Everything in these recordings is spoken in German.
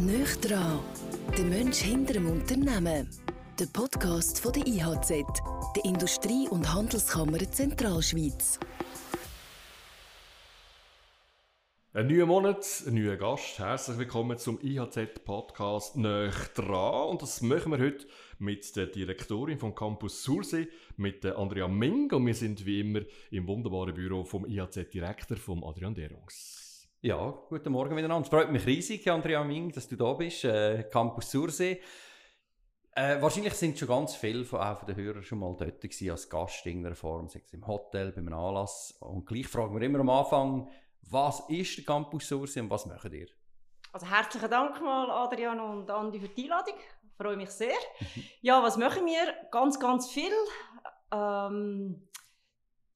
Nöch dran, der Mensch hinter dem Unternehmen. Der Podcast von der IHZ, der Industrie- und Handelskammer Zentralschweiz. Ein neuer Monat, ein neuer Gast. Herzlich willkommen zum IHZ-Podcast «Nöch dran». Und das machen wir heute mit der Direktorin vom Campus Sursee, mit Andrea Ming. Und wir sind wie immer im wunderbaren Büro vom IHZ-Direktor, vom Adrian Derungs. Ja, guten Morgen miteinander. Es freut mich riesig, Andrea Ming, dass du da bist, äh, Campus Sursee. Äh, wahrscheinlich sind schon ganz viele von, auch von den Hörern schon mal dort gewesen, als Gast in irgendeiner Form, sei es im Hotel, bei einem Anlass. Und gleich fragen wir immer am Anfang, was ist der Campus Sursee und was macht ihr? Also herzlichen Dank mal Adrian und Andi für die Einladung. Ich freue mich sehr. Ja, was machen wir? Ganz, ganz viel. Ähm,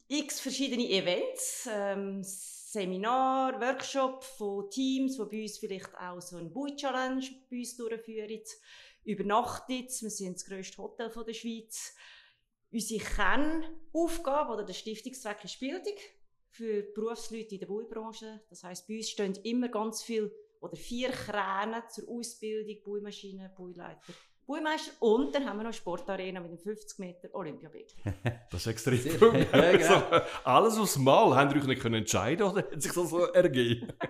x verschiedene Events, ähm, Seminar, Workshop von Teams, die bei uns vielleicht auch so ein Bui Challenge bei uns durchführen. Übernachtet, wir sind das grösste Hotel der Schweiz. Unsere Kernaufgabe oder der Stiftungszweck ist Bildung für Berufsleute in der Baubranche. Das heißt, bei uns stehen immer ganz viel oder vier Kräne zur Ausbildung, Baumaschinen, Bauleiter, Baumeister und dann haben wir noch Sportarena mit einem 50 Meter Olympiabecken. Das ist extrem Sehr- cool. Ja, genau. so, alles aufs Mal. Habt ihr euch nicht können entscheiden oder hat sich das so ergeben?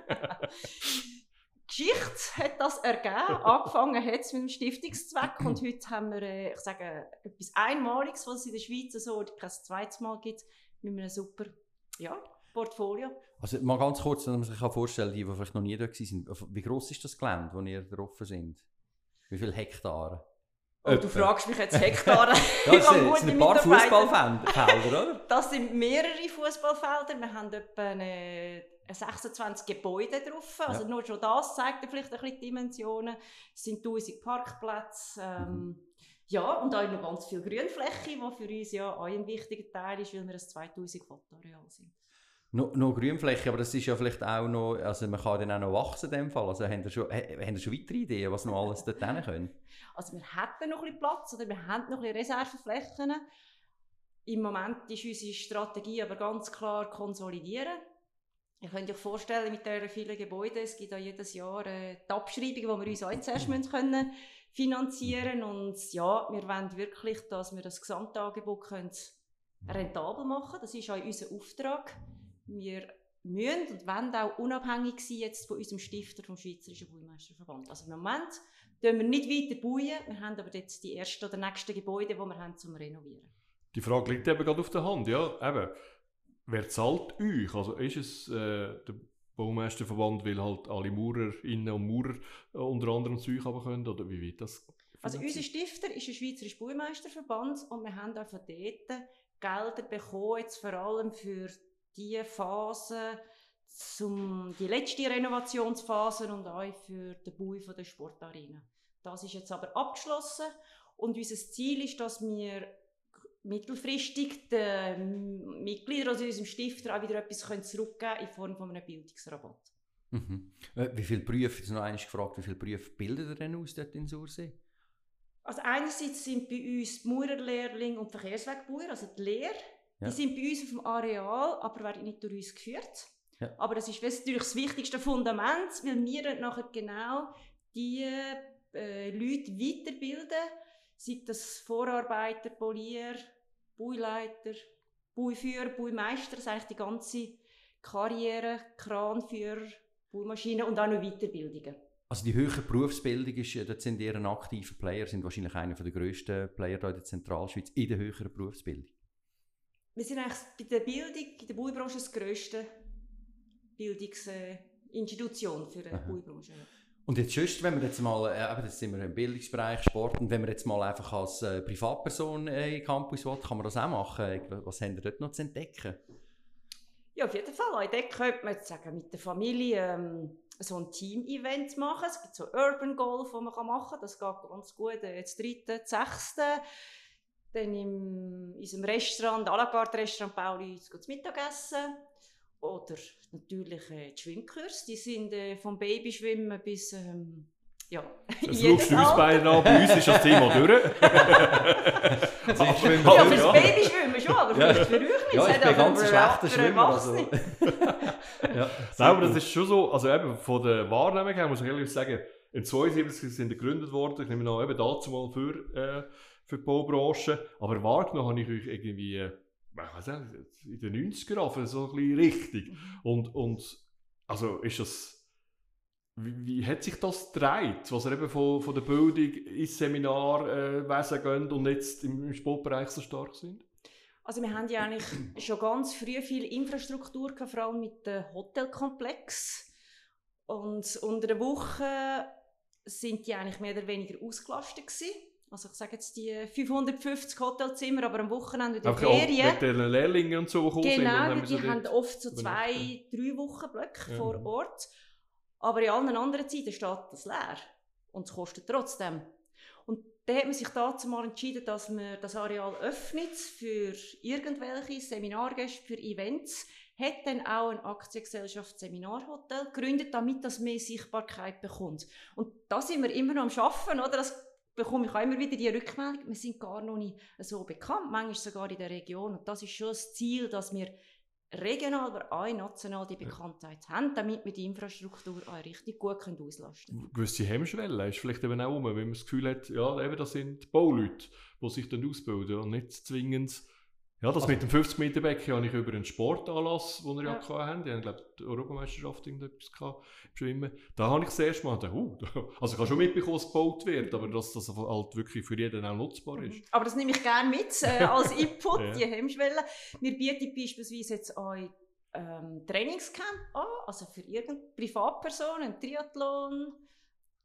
Die Geschichte hat das ergeben. Angefangen hat es mit dem Stiftungszweck und heute haben wir, äh, ich sage, etwas Einmaliges, was es in der Schweiz so kein zweites Mal gibt, mit einem super ja, Portfolio. Also mal ganz kurz, damit man sich kann vorstellen die, die vielleicht noch nie da waren. Wie gross ist das Gelände, wo ihr drauf sind? Wie viele Hektare? Oh, du fragst mich jetzt Hektare. Ja, habe sind, sind ein paar. Fußballfelder, oder? Das sind mehrere Fußballfelder. Wir haben etwa eine 26 Gebäude drauf. Also Ja. nur schon das zeigt vielleicht ein bisschen die Dimensionen. Es sind 1000 Parkplätze. Ähm, Mhm. Ja, und auch noch ganz viel Grünfläche, was für uns ja auch ein wichtiger Teil ist, weil wir ein 2000 Fotoareal sind. Noch, noch Grünfläche, aber das ist ja vielleicht auch noch, also man kann dann auch noch wachsen in dem Fall. Also haben ihr schon, ha- haben ihr schon weitere Ideen, was noch alles dort hin können? Also wir hätten noch ein bisschen Platz oder wir haben noch ein bisschen Reserveflächen. Im Moment ist unsere Strategie aber ganz klar konsolidieren. Ihr könnt euch vorstellen, mit diesen vielen Gebäuden, es gibt auch jedes Jahr äh, die Abschreibung, die wir uns auch zuerst müssen können finanzieren Und ja, wir wollen wirklich, dass wir das Gesamtangebot können rentabel machen Das ist auch unser Auftrag. Wir müssen und wollen auch unabhängig sein jetzt von unserem Stifter vom Schweizerischen Baumeisterverband. Also im Moment tun wir nicht weiter bauen, wir haben aber jetzt die ersten oder nächsten Gebäude, die wir haben zum Renovieren. Die Frage liegt eben gerade auf der Hand. Ja, eben. Wer zahlt euch? Also ist es äh, der Baumeisterverband, weil halt alle Maurerinnen und Maurer äh, unter anderem zu euch haben können? Oder wie wird das? Also unser? Stifter ist ein Schweizerischer Baumeisterverband und wir haben auch von dort Gelder bekommen, jetzt vor allem für die Phase, zum, die letzte Renovationsphase und auch für den Bau von der Sportarena. Das ist jetzt aber abgeschlossen und unser Ziel ist, dass wir mittelfristig den Mitgliedern aus unserem Stifter auch wieder etwas können zurückgeben können in Form von einem Bildungsrabatt. Mhm. Äh, Wie viele Berufe, jetzt noch einmal gefragt, wie viele Berufe bildet ihr denn aus dort in Sursee? Also einerseits sind bei uns die Maurerlehrlinge und Verkehrswegbauer, also die Lehre, Ja. die sind bei uns auf dem Areal, aber werden nicht durch uns geführt. Ja. Aber das ist natürlich das wichtigste Fundament, weil wir dann nachher genau die äh, Leute weiterbilden, sei das Vorarbeiter, Polier, Bauleiter, Bauführer, Baumeister, das ist eigentlich die ganze Karriere, Kranführer, Baumaschinen und auch noch Weiterbildungen. Also die höhere Berufsbildung ist, äh, dort sind ihr ein aktiver Player, sind wahrscheinlich einer der grössten Player hier in der Zentralschweiz in der höheren Berufsbildung. Wir sind eigentlich bei der Bildung, in der Baubranche das grösste Bildungsinstitution für die. Baubranche. Und jetzt sonst, wenn wir jetzt mal, äh, eben, jetzt sind wir im Bildungsbereich, Sport, und wenn wir jetzt mal einfach als äh, Privatperson äh, in Campus will, kann man das auch machen. Äh, Was haben wir dort noch zu entdecken? Ja, auf jeden Fall. Dort könnte man jetzt sagen, mit der Familie ähm, so ein Team-Event machen. Es gibt so Urban Golf, das man kann machen kann. Das geht ganz gut. Äh, Das dritte, sechste. Dann im, in unserem Restaurant, à la carte Restaurant Pauli, zu Mittagessen. Oder natürlich äh, die Schwimmkurs. Die sind äh, vom Babyschwimmen bis ähm, ja, Das jedes schaust du uns beide an. Bei uns ist das Thema durch. Also ich schwimme Ja, Ja, fürs ja. Babyschwimmen schon, aber Ja. für euch nicht. Ja, ich bin ganz für- schlechter für Schwimmer. Also. Ja, Nein, aber das ist schon so, also eben von der Wahrnehmung her muss ich ehrlich sagen, in 72 sind gegründet worden, ich nehme an, eben dazu mal für, äh, für die Baubranche, aber wahrgenommen habe ich euch irgendwie, äh, ich weiß nicht, in den 90er so ein bisschen richtig. Und, und also ist das wie, wie, hat sich das gedreht, was er eben von, von der Bildung ins Seminarwesen äh, gehen und jetzt im, im Sportbereich so stark sind? Also wir haben ja eigentlich schon ganz früh viel Infrastruktur gehabt, vor allem mit dem Hotelkomplex. Und unter der Woche sind die eigentlich mehr oder weniger ausgelastet gewesen. Also ich sage jetzt die 550 Hotelzimmer, aber am Wochenende in der Ferien. Mit den Lehrlingen und so Genau, sind, die haben oft so zwei, drei Wochen Blöcke ja. vor Ort. Aber in allen anderen Zeiten steht das leer. Und es kostet trotzdem. Und dann hat man sich dazu mal entschieden, dass man das Areal öffnet für irgendwelche Seminargäste, für Events. Hat dann auch eine Aktiengesellschaft Seminarhotel gegründet, damit das mehr Sichtbarkeit bekommt. Und da sind wir immer noch am Arbeiten, oder? Das bekomme ich auch immer wieder die Rückmeldung, wir sind gar noch nicht so bekannt, manchmal sogar in der Region. Und das ist schon das Ziel, dass wir regional, aber auch national die Bekanntheit ja. haben, damit wir die Infrastruktur auch richtig gut können auslasten können. Gewisse Hemmschwelle ist vielleicht eben auch um, wenn man das Gefühl hat, ja, eben das sind Bauleute, die sich dann ausbilden und nicht zwingend ja, das also, mit dem 50 Meter Becken habe ich über einen Sportanlass, den wir ja, ja hatten. Die haben, glaube ich, die Europameisterschaft irgendetwas gehabt, Schwimmen. Da habe ich das erste Mal gedacht, uh, also ich habe schon mitbekommen, dass es gebaut wird, aber dass das halt wirklich für jeden auch nutzbar mhm. ist. Aber das nehme ich gerne mit, äh, als Input, ja. die Hemmschwelle. Wir bieten beispielsweise jetzt auch ähm, Trainingscamp an, also für irgendeine Privatpersonen, Triathlon,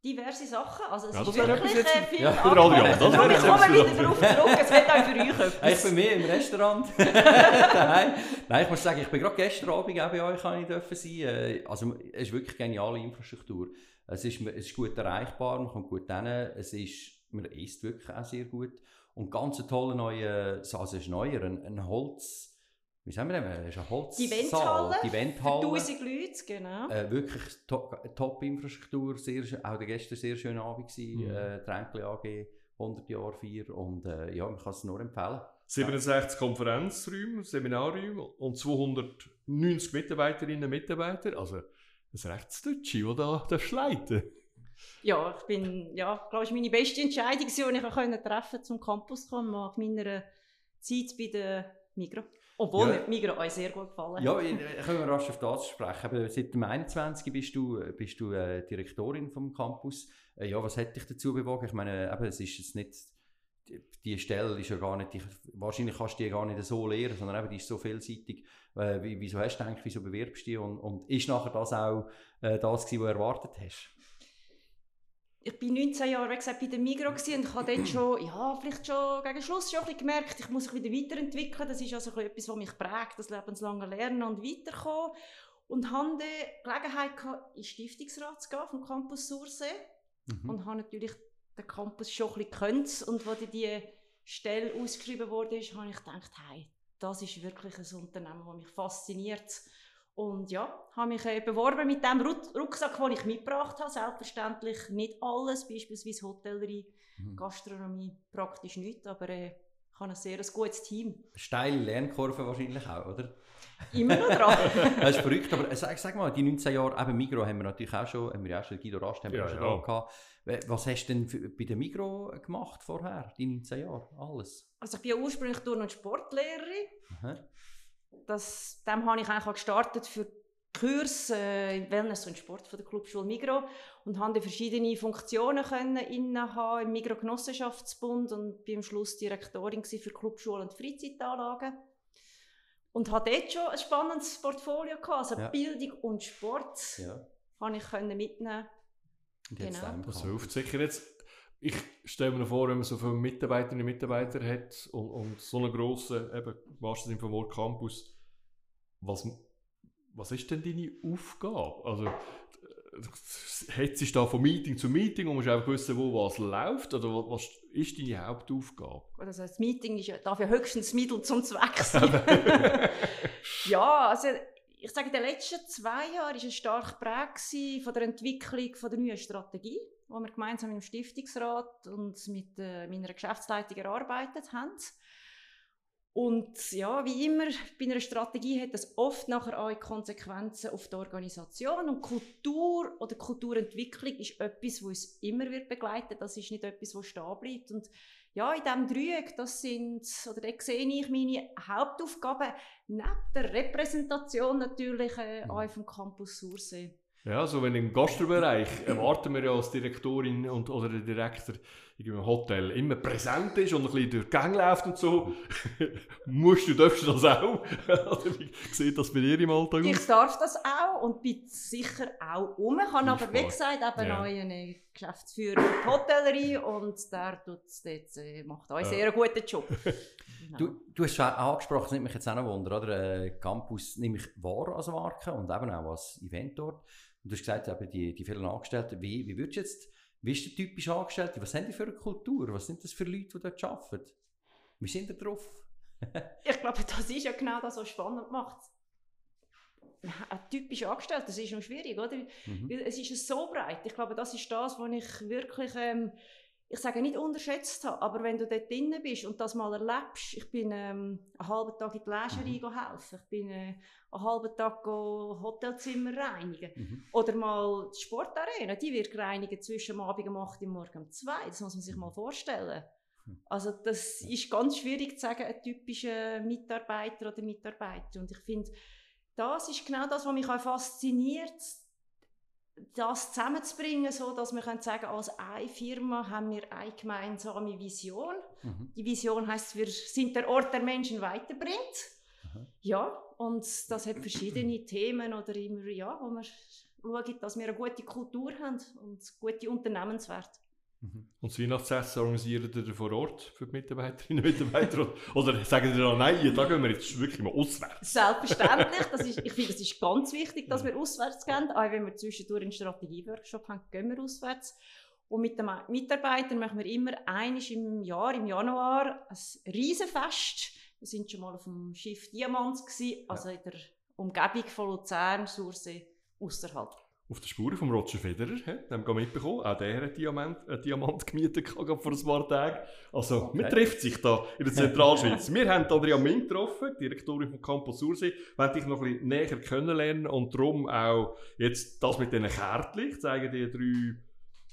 diverse Sachen. Also es ja, ist wirklich äh, viel ja, für Adrian, das wäre Ich komme wieder darauf zurück, es wird auch für euch etwas. Ich bin mehr im Restaurant. Nein. Nein, ich muss sagen, ich bin gerade gestern Abend auch bei euch kann ich dürfen sein. Äh, also es ist wirklich geniale Infrastruktur. Es ist, es ist gut erreichbar, man kommt gut hin. Es ist, man isst wirklich auch sehr gut. Und ganz ein toller neuer, also es ist neuer, ein, ein Holz wie sagen wir denn, es ist ein Holzsaal. Die Eventhalle. Die Eventhalle. Für 1000 Leute, genau. Äh, wirklich Top-Infrastruktur, top auch der gestern sehr schön Abend gewesen, mhm. äh, Tränkli AG, 100 Jahre 4 und äh, ja, man kann es nur empfehlen. 67 ja. Konferenzräume, Seminarräume und 290 Mitarbeiterinnen und Mitarbeiter, also ein Rechtsdeutsche, der da, da schleiten. Ja, ich bin, ja, glaube ich, meine beste Entscheidung, die ich treffen konnte, zum Campus zu kommen, nach meiner Zeit bei der Migros. Obwohl ja. Migros euch sehr gut gefallen Ja, ich, können wir rasch auf das sprechen. Aber seit dem 21. bist du, bist du äh, Direktorin vom Campus. Äh, ja, was hat dich dazu bewogen? Ich meine, eben, es ist jetzt nicht, die, die Stelle ist ja gar nicht, die, wahrscheinlich kannst du die gar nicht so lehren, sondern eben, die ist so vielseitig. Äh, wieso hast du gedacht, wieso bewirbst du dich? Und, und ist nachher das auch äh, das gewesen, was du erwartet hast? Ich bin 19 Jahre wie gesagt, bei der Migros und ich habe dort schon, ja, vielleicht schon gegen Schluss schon ein gemerkt, ich muss mich wieder weiterentwickeln. Das ist also etwas, was mich prägt, das lebenslange Lernen und Weiterkommen. Und hatte die Gelegenheit gehabt, in den Stiftungsrat zu gehen vom Campus Sursee. Mhm. Und habe natürlich den Campus schon ein bisschen gekannt. Und als die Stelle ausgeschrieben wurde, habe ich gedacht, hey, das ist wirklich ein Unternehmen, das mich fasziniert. Und ja, habe mich äh, beworben mit dem Rucksack, den ich mitgebracht habe. Selbstverständlich nicht alles, beispielsweise Hotellerie, mhm. Gastronomie, praktisch nicht, aber äh, ich habe ein sehr ein gutes Team. Steile Lernkurve wahrscheinlich auch, oder? Immer noch dran. das ist verrückt, aber äh, sag, sag, mal, die 19 Jahre, eben Migro haben wir natürlich auch schon, haben wir auch schon, Guido Rast haben wir ja, schon ja. gehabt. Was hast du denn für, bei der Migro gemacht vorher, die 19 Jahre, alles? Also ich bin ja ursprünglich Turn- und Sportlehrerin. Aha das, dem habe ich eigentlich gestartet für Kurs äh, in Wellness und Sport von der Clubschule Migro und habe verschiedene Funktionen können innehaben im Migro Genossenschaftsbund und bin am Schluss Direktorin für Clubschulen und Freizeitanlagen und hatte dort schon ein spannendes Portfolio gehabt, also ja. Bildung und Sport ja. habe ich können mitnehmen. Genau. Das hilft sicher jetzt. Ich stelle mir vor, wenn man so viele Mitarbeiterinnen und Mitarbeiter hat und, und so einen grossen, eben, wahrscheinlich vom Wort Campus, was, was ist denn deine Aufgabe? Also, hetzt sich da von Meeting zu Meeting und musst einfach wissen, wo was läuft? Oder was ist deine Hauptaufgabe? Also das Meeting ist, darf ja höchstens Mittel zum Zweck sein. ja, also ich sage, in den letzten zwei Jahren war es stark geprägt von der Entwicklung von der neuen Strategie, die wir gemeinsam im Stiftungsrat und mit äh, meiner Geschäftsleitung erarbeitet haben. Und ja, wie immer bei einer Strategie hat das oft nachher auch Konsequenzen auf die Organisation. Und Kultur oder Kulturentwicklung ist etwas, was uns immer wird begleiten. Das ist nicht etwas, was stehen bleibt. Und ja, in diesem Dreieck, das sind, oder da sehe ich meine Hauptaufgaben neben der Repräsentation natürlich äh, mhm. auch vom Campus Sursee. Ja, also wenn im Gastbereich erwarten wir ja als Direktorin und, oder der Direktor im Hotel immer präsent ist und ein bisschen durch die Gänge läuft und so, musst du, darfst du das auch? Wie sieht das bei dir im Alltag aus? Ich darf das auch und bin sicher auch um. Ich habe aber, wie gesagt, eben ja. einen Geschäftsführer für die Hotellerie und der tut's dort, äh, macht auch einen sehr guten Job. Genau. Du, du hast schon angesprochen, das nimmt mich jetzt auch noch Wunder, oder? Äh, Campus nehme ich wahr als Marke und eben auch als Event dort. Und du hast gesagt, eben die, die vielen Angestellten, wie, wie würdest du jetzt wie ist der typische Angestellte? Was haben die für eine Kultur? Was sind das für Leute, die dort arbeiten? Wie sind die drauf? ich glaube, das ist ja genau das, was spannend macht. Ein typischer Angestellter, das ist noch schwierig, oder? Mhm. Weil es ist so breit. Ich glaube, das ist das, was ich wirklich ähm, ich sage nicht unterschätzt habe, aber wenn du dort drin bist und das mal erlebst, ich bin ähm, einen halben Tag in die Lägerei mhm. helfen, ich bin äh, einen halben Tag Hotelzimmer reinigen mhm. oder mal die Sportarena, die wird gereinigt zwischen Abend um 8 Uhr morgen um 2 das muss man sich mal vorstellen. Mhm. Also das ist ganz schwierig zu sagen, ein typischer Mitarbeiter oder Mitarbeiter und ich finde, das ist genau das, was mich auch fasziniert, das zusammenzubringen, so dass wir können sagen, als eine Firma haben wir eine gemeinsame Vision. Mhm. Die Vision heißt, wir sind der Ort, der Menschen weiterbringt. Mhm. Ja, und das hat verschiedene Themen oder immer, ja, wo wir schauen, dass wir eine gute Kultur haben und gute Unternehmenswerte. Mhm. Und das Weihnachtsessen organisieren ihr vor Ort für die Mitarbeiterinnen und Mitarbeiter? Oder sagen Sie dann, nein, da gehen wir jetzt wirklich mal auswärts? Selbstverständlich. Das ist, ich finde, es ist ganz wichtig, dass wir auswärts gehen. Auch wenn wir zwischendurch einen Strategieworkshop haben, gehen wir auswärts. Und mit den Mitarbeitern machen wir immer einiges im Jahr, im Januar, ein Riesenfest. Wir sind schon mal auf dem Schiff Diamant, gewesen, also in der Umgebung von Luzern, Sursee, außerhalb auf der Spur von Roger Federer, he? haben wir mitbekommen. Auch der hat einen Diamant, einen Diamant gemietet vor ein paar Tagen. Also, okay. man trifft sich da in der Zentralschweiz. wir haben Adrian Ming getroffen, Direktorin vom Campus Sursee, wollen dich noch ein bisschen näher kennenlernen und darum auch jetzt das mit diesen Kärtchen. Ich zeige dir drei,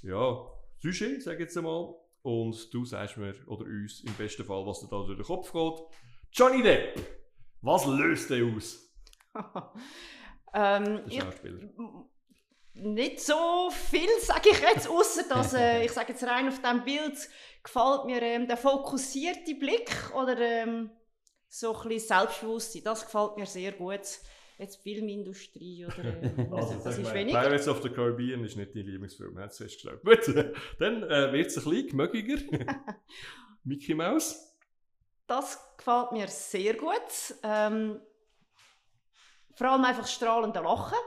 ja, Sujets, sage ich jetzt einmal. Und du sagst mir, oder uns im besten Fall, was dir da durch den Kopf geht. Johnny Depp, was löst der aus? ähm, Schauspieler. Ich, nicht so viel, sage ich jetzt, außer dass, äh, ich sage jetzt rein auf diesem Bild, gefällt mir ähm, der fokussierte Blick oder ähm, so ein bisschen Selbstbewusstsein. Das gefällt mir sehr gut. Jetzt Filmindustrie oder äh, also, das ist weniger. Pirates of the Caribbean ist nicht dein Lieblingsfilm, hat es festgestellt. Gut, dann äh, wird es ein bisschen gemögiger. Mickey Mouse? Das gefällt mir sehr gut. Ähm, vor allem einfach strahlende Lachen.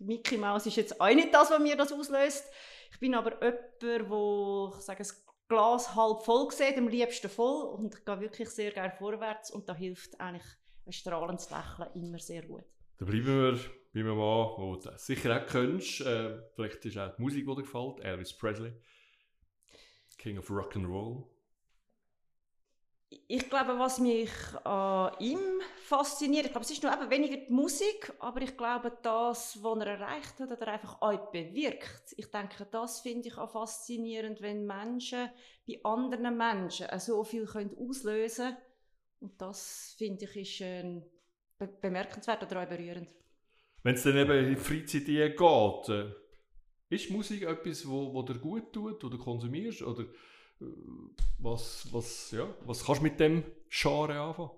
Mickey Mouse ist jetzt auch nicht das, was mir das auslöst. Ich bin aber jemand, wo ich sage, das Glas halb voll sieht, am liebsten voll und ich gehe wirklich sehr gerne vorwärts und da hilft eigentlich ein strahlendes Lächeln immer sehr gut. Da bleiben wir bei einem Mann, den du sicher auch kennst. Äh, vielleicht ist auch die Musik, die dir gefällt. Elvis Presley. King of Rock'n'Roll ich glaube, was mich an ihm fasziniert, ich glaube, es ist nur eben weniger die Musik, aber ich glaube, das, was er erreicht hat, hat er einfach auch bewirkt. Ich denke, das finde ich auch faszinierend, wenn Menschen bei anderen Menschen so viel können auslösen können. Und das, finde ich, ist äh, be bemerkenswert oder auch berührend. Wenn es dann eben in die Freizeit geht, äh, ist Musik etwas, wo, wo dir gut tut, oder konsumierst, oder was, was, ja, was kannst du mit dem Genre anfangen?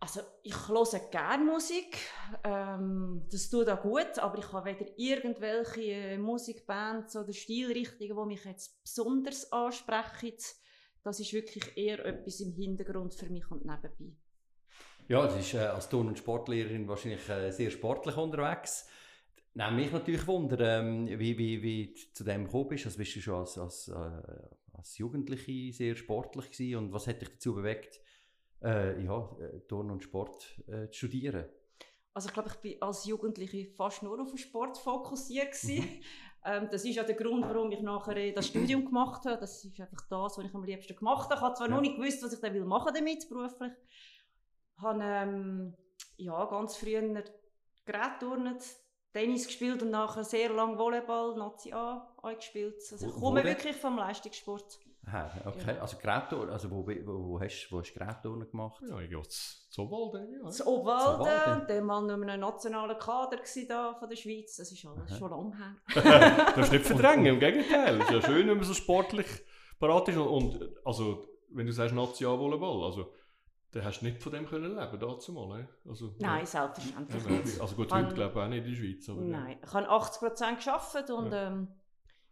Also ich höre gerne Musik, ähm, das tut auch gut, aber ich habe weder irgendwelche Musikbands oder Stilrichtungen, die mich jetzt besonders ansprechen. Das ist wirklich eher etwas im Hintergrund für mich und nebenbei. Ja, das ist äh, als Turn- und Sportlehrerin wahrscheinlich äh, sehr sportlich unterwegs. Nein, mich natürlich Wunder, ähm, wie, wie, wie du zu dem gekommen bist. Also bist du schon als, als, äh, als Jugendliche sehr sportlich gewesen und was hat dich dazu bewegt, äh, ja, äh, Turn und Sport äh, zu studieren? Also ich glaube, ich bin als Jugendliche fast nur auf den Sport fokussiert gewesen. Mhm. Ähm, das ist ja der Grund, warum ich nachher äh, das Studium gemacht habe. Das ist einfach das, was ich am liebsten gemacht habe. Ich habe zwar Ja. noch nicht gewusst, was ich dann will machen damit beruflich. Ich habe ähm, ja, ganz früh Gerät turnet, Tennis gespielt und nachher sehr lange Volleyball, Nazi A gespielt. Also ich komme wirklich vom Leistungssport. Aha, okay. Genau. Also Gerätturnen, also wo, wo, wo hast du Gerätturnen gemacht? Ja, ich gehe zu Walden. Ja. Das Obwalden, Obwalden. der Mann noch in einem nationalen Kader gsi da von der Schweiz. Das ist alles Aha. schon lange her. das ist nicht verdrängen, im Gegenteil. Es ist ja schön, wenn man so sportlich parat ist. Und, und also, wenn du sagst Nationalvolleyball, also, dann hast du nicht von dem können leben, dazu mal. ne? Also, Nein, selbstverständlich ja, nicht. Also gut, Kann- heute glaube ich auch nicht in der Schweiz. Aber, ja. Nein, ich habe 80% gearbeitet und ähm,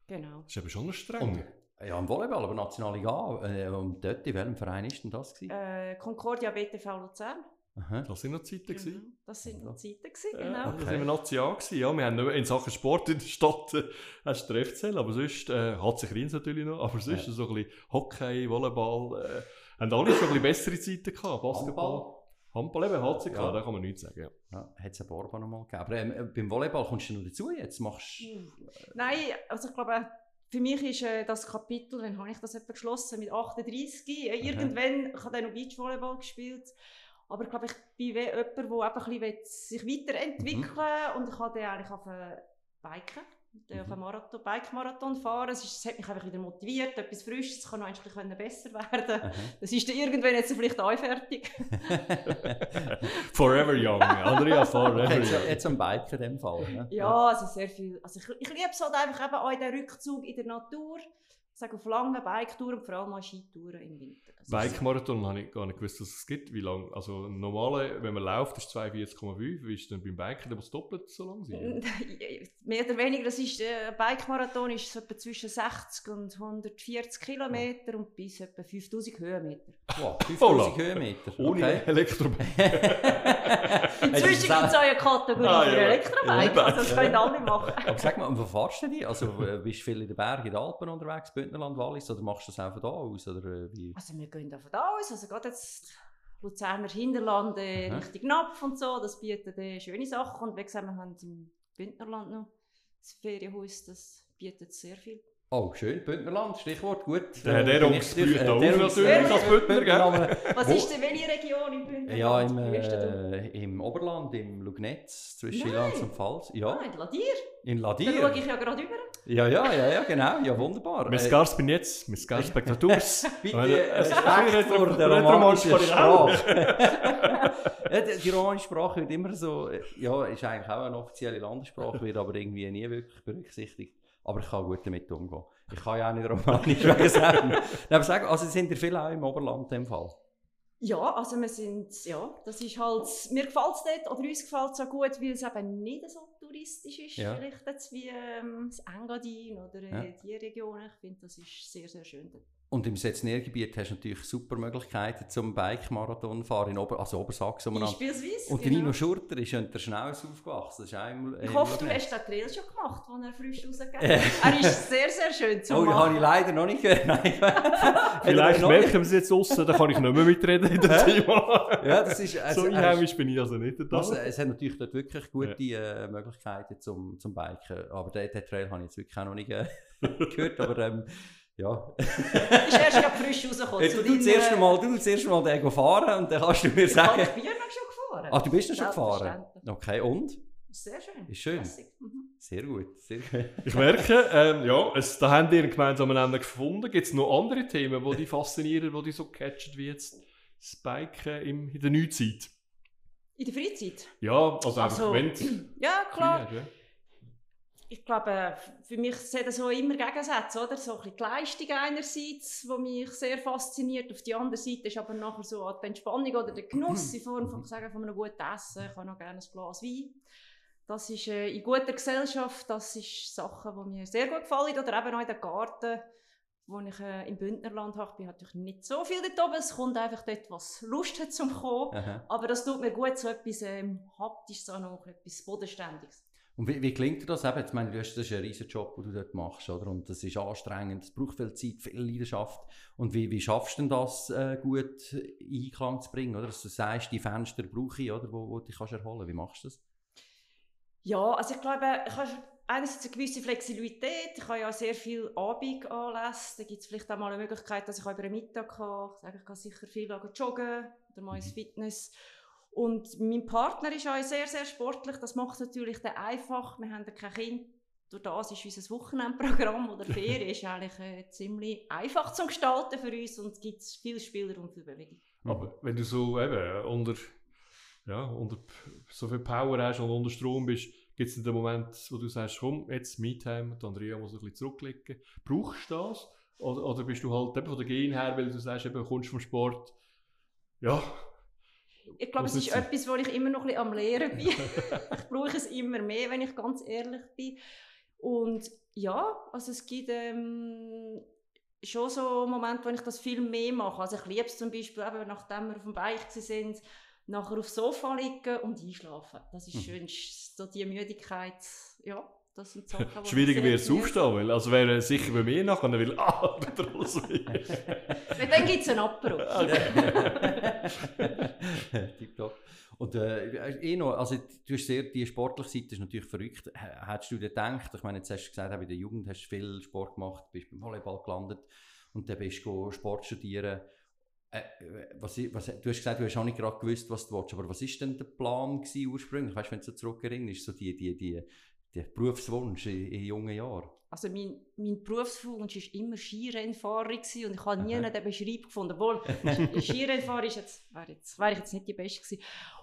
genau. Das ist eben schon streng. Ja, im Volleyball, aber Nationalliga. Äh, und dort, in welchem Verein ist denn das? Gewesen? Äh, Concordia BTV Luzern. Aha. Das sind noch Zeiten. Genau. gewesen. Das sind Ja. noch Zeiten, gewesen, Ja, genau. da Okay. sind wir National gewesen. Ja, wir haben nur in Sachen Sport in der Stadt äh, hast du aber sonst äh, hat sich Rins natürlich noch, aber sonst Ja. so ein bisschen Hockey, Volleyball, äh, haben alle schon ein bisschen bessere Zeiten gehabt. Basketball. Handball eben hat sie Ja. gehabt, da kann man nichts sagen. Ja. Ja, hat es ein Borba noch mal gegeben. Aber ähm, äh, beim Volleyball kommst du noch dazu jetzt? Machst Nein, also ich glaube, für mich ist äh, das Kapitel, wann habe ich das etwa geschlossen? Mit 38. Äh, irgendwann, ich habe dann noch Beachvolleyball gespielt. Aber ich glaube, ich bin wie jemand, der eben ein bisschen sich weiterentwickeln will. Und ich habe dann eigentlich auf Biken, auf Mhm. einen Marathon, Bike-Marathon fahren. Es, ist, es hat mich einfach wieder motiviert, etwas Frisches, es kann noch ein bisschen besser werden. Aha. Das ist dann irgendwann jetzt vielleicht auch fertig. Forever Young, Andrea, Forever Okay, jetzt, Young. jetzt am Biken in dem Fall. Ne? Ja, also sehr viel. Also ich, ich liebe es halt einfach eben auch in den Rückzug in der Natur. Ich sage auf langen Biketouren und vor allem auch Skitouren im Winter. Bike-Marathon habe ich gar nicht gewusst, dass es gibt. Wie lang? Also ein normaler, wenn man läuft, ist 42,5. Wie ist denn beim Biken, der muss doppelt so lang sein? Mehr oder weniger, das ist, der Bike-Marathon ist so etwa zwischen 60 und 140 Kilometer und bis etwa 5000 Höhenmeter. Wow, Hola. 5000 Höhenmeter. Ohne Okay. Elektrobike. Inzwischen gibt es auch eine Kategorie Ah, für ja. Elektrobike, Ja. also das können alle machen. Aber sag mal, und wo fahrst du denn? Also äh, bist du viel in den Bergen, in den Alpen unterwegs, Bündnerland, Wallis, oder machst du das von da aus? Oder, äh, wie? Also wir gehen davon aus, also gerade jetzt Luzerner Hinterland äh, Aha. Richtung Napf und so, das bietet äh, schöne Sachen und wie gesagt, wir haben im Bündnerland noch das Ferienhaus, das bietet sehr viel. Oh, schön, Bündnerland, Stichwort, gut. Der hat Äh, er geblüht äh, auf, der natürlich, uns- als Bündner, gell? Was Wo- ist denn welche Region im Bündnerland? Ja, im, äh, im Oberland, im Lugnetz, zwischen. Schillanz und Pfalz. Ja, Ah, in Ladier. in Da schaue Ladier. ich ja gerade über. Ja, ja, ja, ja, genau, ja, wunderbar. Mit Äh, Scars bin jetzt, mit Scars Spectators. Bitte äh, äh, Respekt vor der romanischen. Sprache. ja, die, romanische Sprache wird immer so, äh, ja, ist eigentlich auch eine offizielle Landessprache, wird aber irgendwie nie wirklich berücksichtigt. Aber ich kann gut damit umgehen. Ich kann ja auch nicht romanisch wegen sagen. Aber sag, also sind ihr viele auch im Oberland dem Fall? Ja, also wir sind, ja, das ist halt, mir gefällt es dort, oder uns gefällt es so gut, weil es eben nicht so touristisch ist, Ja. vielleicht jetzt wie ähm, das Engadin oder äh, Ja. die Region. Ich finde, das ist sehr, sehr schön dort. Und im Setzniergebiet hast du natürlich super Möglichkeiten zum Bike-Marathon fahren, in Ober also Obersachsen. Beispielsweise, Und genau. Nino Schurter ist unter Schnauz aufgewachsen. Das ist im, Ich im hoffe, du hast den Trail schon gemacht, den er frisch rausgegeben Äh. hat. Er ist sehr, sehr schön zu Oh, den habe machen. ich leider noch nicht gehört. Nein. Vielleicht merken wir es jetzt draussen, dann kann ich nicht mehr mitreden in dem Thema. Ja, das ist... Also, so einheimisch bin ich also nicht da. Also, es hat natürlich dort wirklich gute äh, Möglichkeiten zum, zum Biken. Aber den, den Trail habe ich jetzt wirklich auch noch nicht äh, gehört. Aber ähm, ja. ist erst gerade frisch rausgekommen. du, du, das erste Mal, du das erste Mal den fahren und dann kannst du mir sagen... Ich bin ja noch schon gefahren. Ah, du bist noch schon gefahren? Okay, und? Sehr schön. Ist schön. Mhm. Sehr gut. Sehr gut. Ich merke, ähm, ja, es, da haben ihr einen gemeinsamen Nenner gefunden. Gibt es noch andere Themen, die dich faszinieren, die dich so catchen, wie jetzt das Biken im, in der Neuzeit? In der Freizeit? Ja, also einfach, Also, wenn du Ja, klar. Hast, ja. Ich glaube, für mich sind das so immer Gegensätze, oder? So ein bisschen die Leistung einerseits, die mich sehr fasziniert. Auf die andere Seite ist aber nachher so die Entspannung oder der Genuss in Form von, sagen, von einem guten Essen. Ich habe noch gerne ein Glas Wein. Das ist äh, in guter Gesellschaft, das ist Sachen, die mir sehr gut gefallen. Oder eben auch in den Garten, wo ich äh, im Bündnerland habe. Ich bin natürlich nicht so viel dort oben. Es kommt einfach dort, was Lust hat zum Kommen. Aha. Aber das tut mir gut, so etwas ähm, haptisches, auch noch etwas Bodenständiges. Und wie, wie klingt dir das eben? Ich meine, du hast, das ist ein riesen Job, den du dort machst, oder? Und das ist anstrengend, es braucht viel Zeit, viel Leidenschaft. Und wie, wie schaffst du denn das, äh, gut in Einklang zu bringen, oder? Dass du sagst, die Fenster brauche ich, oder? Wo, wo du dich kannst erholen Wie machst du das? Ja, also ich glaube, ich habe einerseits eine gewisse Flexibilität. Ich habe ja sehr viel Abendanlässe. Da gibt es vielleicht auch mal eine Möglichkeit, dass ich auch über den Mittag kann. Ich sage, ich kann sicher viel joggen oder mal ins Mhm. Fitness. Und mein Partner ist auch sehr, sehr sportlich. Das macht es natürlich dann einfach. Wir haben kein Kind. Durch das ist unser Wochenendprogramm oder Ferien ist eigentlich äh, ziemlich einfach zu gestalten für uns und es gibt viel Spielraum für Bewegung. Aber wenn du so eben unter, ja, unter so viel Power hast und unter Strom bist, gibt es den Moment, wo du sagst, komm, jetzt Me-Time, Andrea muss ein bisschen zurücklegen. Brauchst du das? Oder, oder bist du halt eben von der Gen her, weil du sagst, eben, kommst vom Sport, ja, Ich glaube, es ist so? etwas, wo ich immer noch ein bisschen am Lehren bin. ich brauche es immer mehr, wenn ich ganz ehrlich bin. Und ja, also es gibt ähm, schon so Momente, wo ich das viel mehr mache. Also ich liebe es zum Beispiel, eben, nachdem wir auf dem Bike sind, nachher aufs Sofa liegen und einschlafen. Das ist Mhm. schön, so die Müdigkeit, ja, das sind Sachen, die ich schwieriger wird es aufstehen, weil, also wäre sicher bei mir nachher, weil, ah, der. Weil Dann gibt es einen Apero. Tipptopp. Und äh, eh noch, also du hast sehr, die sportliche Seite ist natürlich verrückt. Hättest du dir gedacht, ich meine, jetzt hast du gesagt, in der Jugend hast du viel Sport gemacht, bist beim Volleyball gelandet und dann bist du Sport studieren. Äh, was, was, du hast gesagt, du hast auch nicht gerade gewusst, was du willst, aber was ist denn der Plan ursprünglich? Weißt du, wenn du so zurückerinnerst, so die, die, die, der Berufswunsch in, in jungen Jahren? Also mein, mein Berufswunsch war immer Skirennfahrer gewesen und ich habe nie den Beschreib gefunden. Obwohl, Skirennfahrer ist jetzt, wäre jetzt, wäre ich jetzt nicht die Beste gewesen.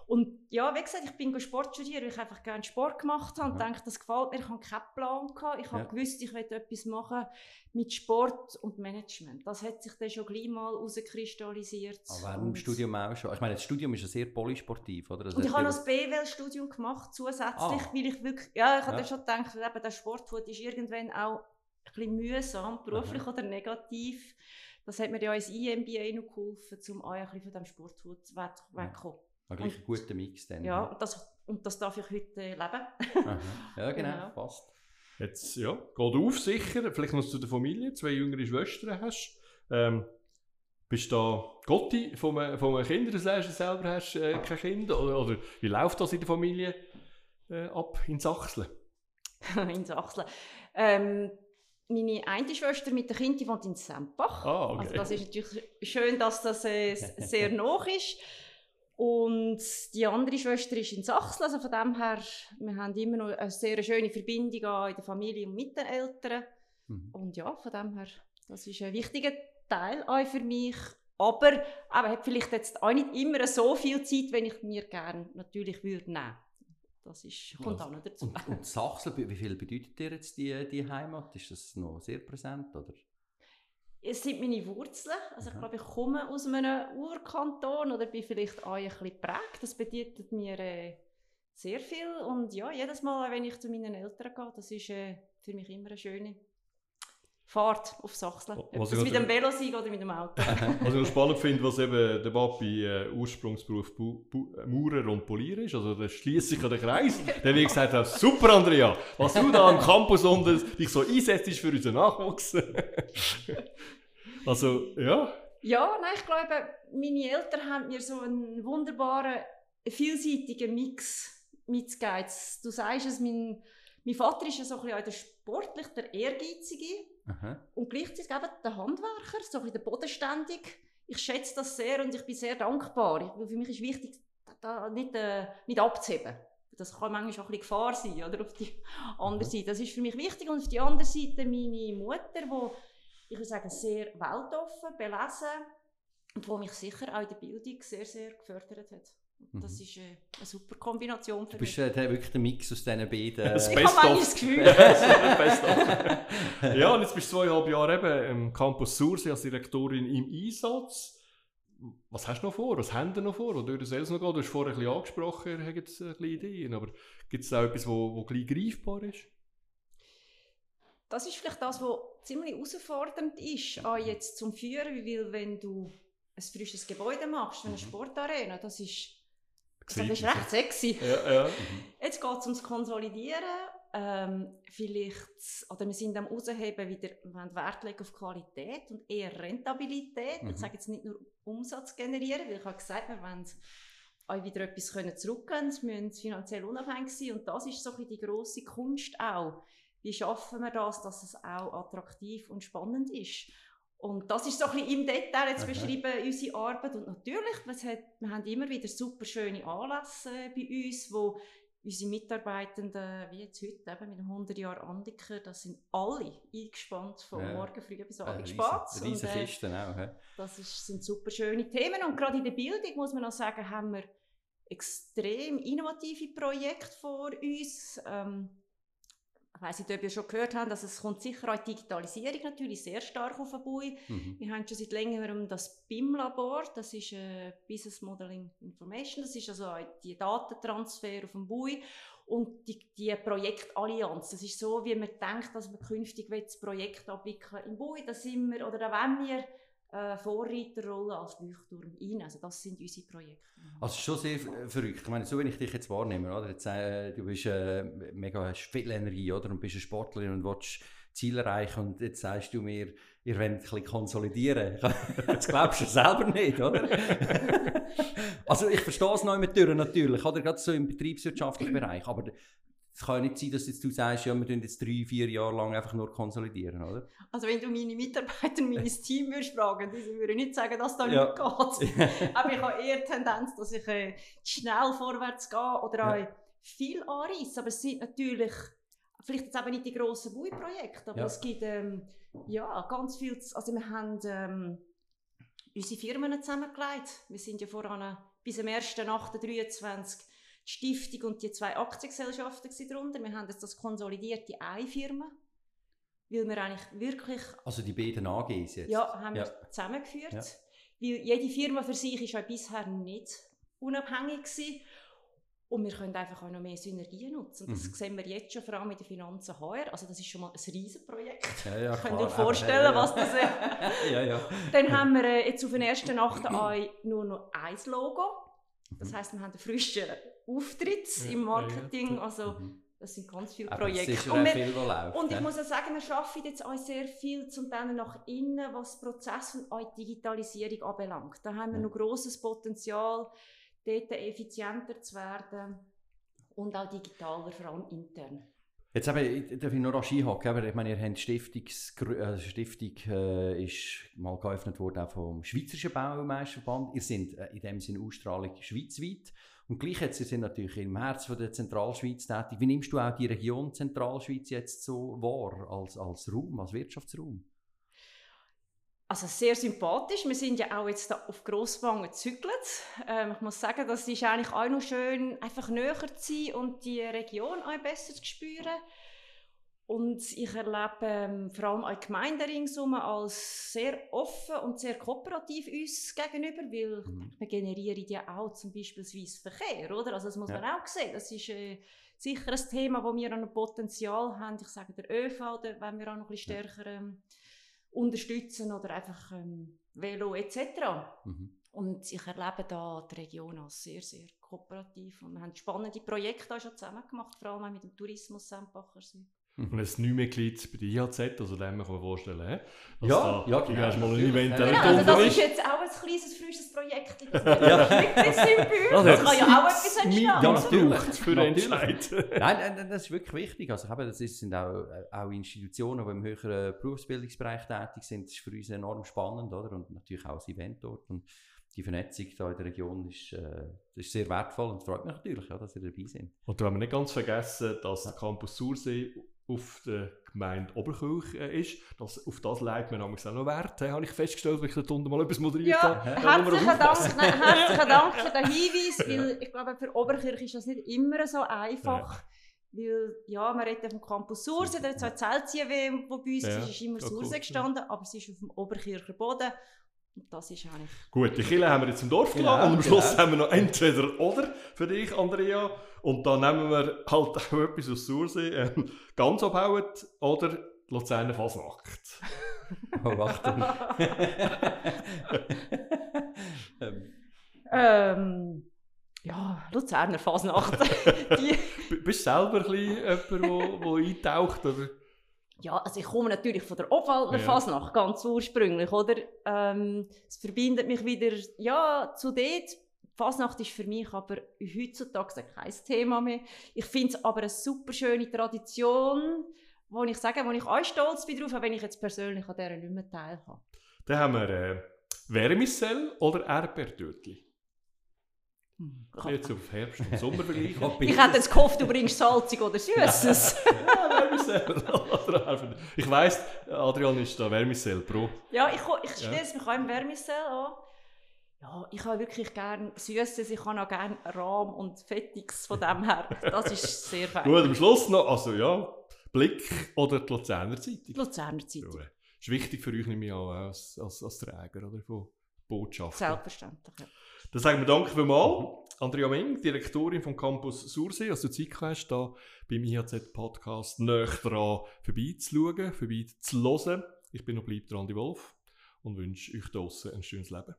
Und ja, wie gesagt, ich bin Sport studieren, weil ich einfach gerne Sport gemacht habe und Aha. dachte, das gefällt mir. Ich habe keinen Plan gehabt. Ich habe Ja. gewusst, ich will etwas machen mit Sport und Management. Das hat sich dann schon gleich mal herauskristallisiert. Aber während dem Studium auch schon. Ich meine, das Studium ist ja sehr polysportiv, oder? Das und ich habe ja- noch das BWL-Studium gemacht, zusätzlich, Ah. weil ich wirklich, ja, ich habe Ja. dann schon gedacht, eben, der Sportfood ist irgendwann auch ein bisschen mühsam, beruflich oder negativ. Das hat mir ja ins IMBA noch geholfen, um auch ein bisschen von diesem weg- wegzukommen. War gleich ein guter Mix dann. Ja, und das, und das darf ich heute äh, leben. Aha. Ja, genau, Genau. passt. Jetzt, ja, geht auf sicher. Vielleicht noch zu der Familie, zwei jüngere Schwestern hast. Ähm, bist du da Gotti von einem, von einem Kind, du sagst, du selber hast äh, kein Kind? Oder, oder wie läuft das in der Familie äh, ab in Sachsen? in Sachsen. Ähm, meine eine Schwester mit dem Kind, die wohnt in Sempach. Ah, okay. Also das ist natürlich schön, dass das äh, sehr nah ist. Und die andere Schwester ist in Sachsen, also von dem her, wir haben immer noch eine sehr schöne Verbindung in der Familie und mit den Eltern. Mhm. Und ja, von dem her, das ist ein wichtiger Teil auch für mich. Aber eben, hat vielleicht jetzt auch nicht immer so viel Zeit, wenn ich mir gerne natürlich würde nehmen. Das ist, kommt auch noch dazu. Und, und Sachsen, wie viel bedeutet dir jetzt die, die Heimat? Ist das noch sehr präsent? Oder? Es sind meine Wurzeln. Also ich Aha. glaube, ich komme aus einem Urkanton oder bin vielleicht auch ein bisschen geprägt. Das bedeutet mir äh, sehr viel. Und ja, jedes Mal, wenn ich zu meinen Eltern gehe, das ist äh, für mich immer eine schöne Fahrt auf Sachsen. Was Ob ich das mit dem Velo sein oder mit dem Auto. Was ich noch spannend finde, was eben der Papi äh, Ursprungsberuf Bu Bu äh, Maurer und Polier ist, also da schließt sich an den Kreis. Der wie gesagt hat, super Andrea, was du da am Campus unten dich so einsetzt für unseren Nachwuchs. also, ja, Ja, nein, ich glaube, meine Eltern haben mir so einen wunderbaren, vielseitigen Mix mitgegeben. Du sagst es, mein, mein Vater ist ja so ein bisschen auch der sportlich, der Ehrgeizige Aha. und gleichzeitig eben der Handwerker, so ein der Bodenständig. Ich schätze das sehr und ich bin sehr dankbar. Ich, für mich ist wichtig, da, nicht, äh, nicht abzuheben. Das kann manchmal auch ein bisschen Gefahr sein, oder? Auf die andere Mhm. Seite. Das ist für mich wichtig. Und auf die andere Seite meine Mutter, die ich würde sagen, sehr weltoffen, belesen und die mich sicher auch in der Bildung sehr, sehr gefördert hat. Das Mhm. ist äh, eine super Kombination für Du bist mich. äh, der- wirklich der Mix aus diesen beiden. Das Ich habe das Gefühl, ja, und jetzt bist du zweieinhalb Jahre eben im Campus Sursee als Direktorin im Einsatz. Was hast du noch vor? Was haben wir noch vor? Wo würde es noch gehen? Du hast vorher ein bisschen angesprochen, ihr habt jetzt ein bisschen Ideen, aber gibt es auch etwas, wo, wo gleich greifbar ist? das ist vielleicht das, was ziemlich herausfordernd ist, auch jetzt zum Führen, weil wenn du ein frisches Gebäude machst, eine Mhm. Sportarena, das ist, Exciting, das ist recht sexy. Ja, ja. Jetzt geht es ums Konsolidieren. Ähm, vielleicht, oder wir sind am Rausheben wieder, Wert legen auf Qualität und eher Rentabilität. Mhm. Ich sage jetzt nicht nur Umsatz generieren, weil ich habe gesagt, wir wollen auch wieder etwas können zurückgeben Sie müssen finanziell unabhängig sein. Und das ist so ein die grosse Kunst auch. Wie schaffen wir das, dass es auch attraktiv und spannend ist? Und das ist so ein bisschen im Detail jetzt beschrieben, unsere Arbeit. Und natürlich, hat, wir haben immer wieder super schöne Anlässe bei uns, wo unsere Mitarbeitenden, wie jetzt heute eben mit dem 100 Jahren Andiker, das sind alle eingespannt von ja. morgen früh bis abend spät. Riesen äh, Kisten auch. He? Das ist, sind super schöne Themen. Und gerade in der Bildung, muss man auch sagen, haben wir extrem innovative Projekte vor uns. Ähm, ich weiss nicht, ob ihr schon gehört habt, dass es kommt sicher auch die Digitalisierung natürlich sehr stark auf den Bui. Mhm. Wir haben schon seit längerem das BIM-Labor, das ist äh, Business Modeling Information, das ist also die Datentransfer auf dem Bui und die, die Projektallianz. Das ist so, wie man denkt, dass man künftig das Projekt abwickeln im Bui, da sind wir, oder auch wenn wir äh, Vorreiterrolle als Leuchtturm ein. Also das sind unsere Projekte. Also schon sehr verrückt. Ich meine, so wenn ich dich jetzt wahrnehme, oder? Jetzt, äh, du bist äh, mega hast viel Energie, oder? Und bist eine Sportlerin und willst Ziele erreichen und jetzt sagst du mir, ihr wollt ein bisschen konsolidieren. das glaubst du selber nicht, oder? also ich verstehe es noch mit Türen natürlich, oder? Gerade so im betriebswirtschaftlichen Bereich, aber es kann ja nicht sein, dass jetzt du sagst, ja, wir tun jetzt drei, vier Jahre lang einfach nur konsolidieren, oder? Also wenn du meine Mitarbeiter, mein Team würdest fragen, die würden nicht sagen, dass da ja. nicht geht. Aber ich habe eher die Tendenz, dass ich äh, schnell vorwärts gehe oder auch ja. viel anreiße. Aber es sind natürlich, vielleicht jetzt eben nicht die grossen BUI-Projekte, aber ja. es gibt ähm, ja, ganz viel, also wir haben ähm, unsere Firmen zusammengelegt. Wir sind ja voran bis am 1.8.23 die Stiftung und die zwei Aktiengesellschaften darunter. Wir haben jetzt das konsolidiert in eine Firma, weil wir eigentlich wirklich... Also die beiden AGs jetzt? Ja, haben ja. wir zusammengeführt. Ja. Weil jede Firma für sich ist ja bisher nicht unabhängig gewesen. Und wir können einfach auch noch mehr Synergien nutzen. Und das mhm. sehen wir jetzt schon, vor allem mit den Finanzen HR. Also das ist schon mal ein Riesenprojekt. Ja, ja, Könnt ihr euch vorstellen, ja, was das ist? ja, ja. Dann haben wir äh, jetzt auf den ersten Nacht nur noch ein Logo. Das mhm. heisst, wir haben einen frischen Auftritt ja, im Marketing. Ja, also, mhm. das sind ganz viele Projekte. und, wir, viel, läuft, und ich muss auch sagen, wir arbeiten jetzt auch sehr viel zum Teil nach innen, was Prozess und auch Digitalisierung anbelangt. Da haben wir noch großes Potenzial, dort effizienter zu werden und auch digitaler, vor allem intern. Jetzt eben, darf ich noch rasch einhaken, aber ich meine, ihr habt Stiftungs äh, Stiftung äh, ist mal geöffnet worden vom Schweizerischen Baumeisterverband. Ihr seid äh, in dem Sinne Ausstrahlung schweizweit. Und gleich jetzt, ihr seid natürlich im Herzen der Zentralschweiz tätig. Wie nimmst du auch die Region Zentralschweiz jetzt so wahr, als, als Raum, als Wirtschaftsraum? Also sehr sympathisch. Wir sind ja auch jetzt da auf Grosswangen gezügelt. Ähm, ich muss sagen, das ist eigentlich auch noch schön, einfach näher zu sein und die Region auch besser zu spüren. Und ich erlebe ähm, vor allem auch die Gemeinde ringsum als sehr offen und sehr kooperativ uns gegenüber, weil mhm. wir generieren ja auch zum Beispiel Verkehr, oder? Also das muss ja. man auch sehen. Das ist äh, sicher ein Thema, wo wir ein Potenzial haben. Ich sage, der ÖV, da wollen wir auch noch ein bisschen stärker ähm, unterstützen oder einfach ähm, Velo etc. Mhm. Und ich erlebe da die Region als sehr, sehr kooperativ. Und wir haben spannende Projekte auch schon zusammen gemacht, vor allem auch mit dem Tourismus Sempacher Süd. Und ein Neumitglied bei der IHZ, also dem kann man vorstellen, he? ja, da, ja, genau. Du hast mal ein Event genau, also Das ist jetzt auch ein kleines, frisches Projekt. ja. Das, das kann ja auch etwas entstehen. Ja, natürlich. Für den Entscheid. nein, nein, das ist wirklich wichtig. Also, das sind auch, auch Institutionen, die im höheren Berufsbildungsbereich tätig sind. Das ist für uns enorm spannend, oder? Und natürlich auch das Event dort. Und die Vernetzung hier in der Region ist, äh, ist sehr wertvoll und freut mich natürlich, ja, dass Sie dabei sind. Und da haben wir nicht ganz vergessen, dass der Campus Sursee auf der Gemeinde Oberkirch äh, ist. Das, auf das legt man auch noch Wert, habe ich festgestellt, weil ich da unten mal etwas moderiert ja, habe. Herzlichen Dank, nein, herzlichen Dank für den Hinweis, weil ich glaube, für Oberkirch ist das nicht immer so einfach. Ja. Weil, ja, man redet vom Campus Sursee, da hat Zeltien, wo bei uns ja, ist, ist immer Sursee cool. gestanden, aber es ist auf dem Oberkircher Boden. Das ist eigentlich... Gut, die Kille haben wir jetzt im Dorf genau, gelassen und am Schluss genau. haben wir noch entweder oder für dich, Andrea. Und dann nehmen wir halt auch etwas aus Sursee, äh, ganz abhauen oder Luzerner Fasnacht. oh, Achtung. ähm. ähm, ja, Luzerner Fasnacht. Bist du selber ein bisschen jemand, der eintaucht? Oder? Ja, also ich komme natürlich von der Obwaldner ja. Fasnacht, ganz ursprünglich, oder? Ähm, es verbindet mich wieder, ja, zu dort. Fasnacht ist für mich aber heutzutage kein Thema mehr. Ich finde es aber eine super schöne Tradition, wo ich sage, wo ich auch stolz bin drauf, wenn ich jetzt persönlich an dieser nicht mehr teilhabe. Dann haben wir äh, Wärmissell oder Erdbeertürtli. Jetzt auf Herbst und Sommer vergleichen. Ich hätte jetzt gehofft, du bringst salzig oder süßes. ja. Ich weiss, Adrian ist da Wärmissell pro. ja, ich, ich schließe mich auch im Wärmissell an. Ja, ich habe wirklich gerne Süßes, ich habe auch gerne Rahm und Fettiges von dem her. Das ist sehr fein. Gut, am Schluss noch, also ja, Blick oder die Luzerner Zeitung. Die Luzerner Zeitung. Ja, ist wichtig für euch, nehme ich an, als, als, als Träger oder, von Botschaften. Selbstverständlich, ja. Dann sagen wir danke vielmals. Andrea Meng, Direktorin vom Campus Sursee, dass du Zeit hast, da beim IHZ-Podcast näher dran vorbeizuschauen, vorbeizuhören. Ich bin noch bleib dran, die Wolf, und wünsche euch draussen ein schönes Leben.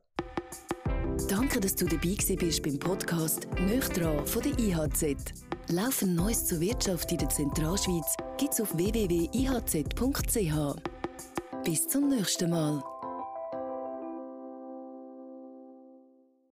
Danke, dass du dabei gewesen bist beim Podcast «Nöch dran» von der IHZ. Laufend Neues zur Wirtschaft in der Zentralschweiz gibt's auf www.ihz.ch. Bis zum nächsten Mal.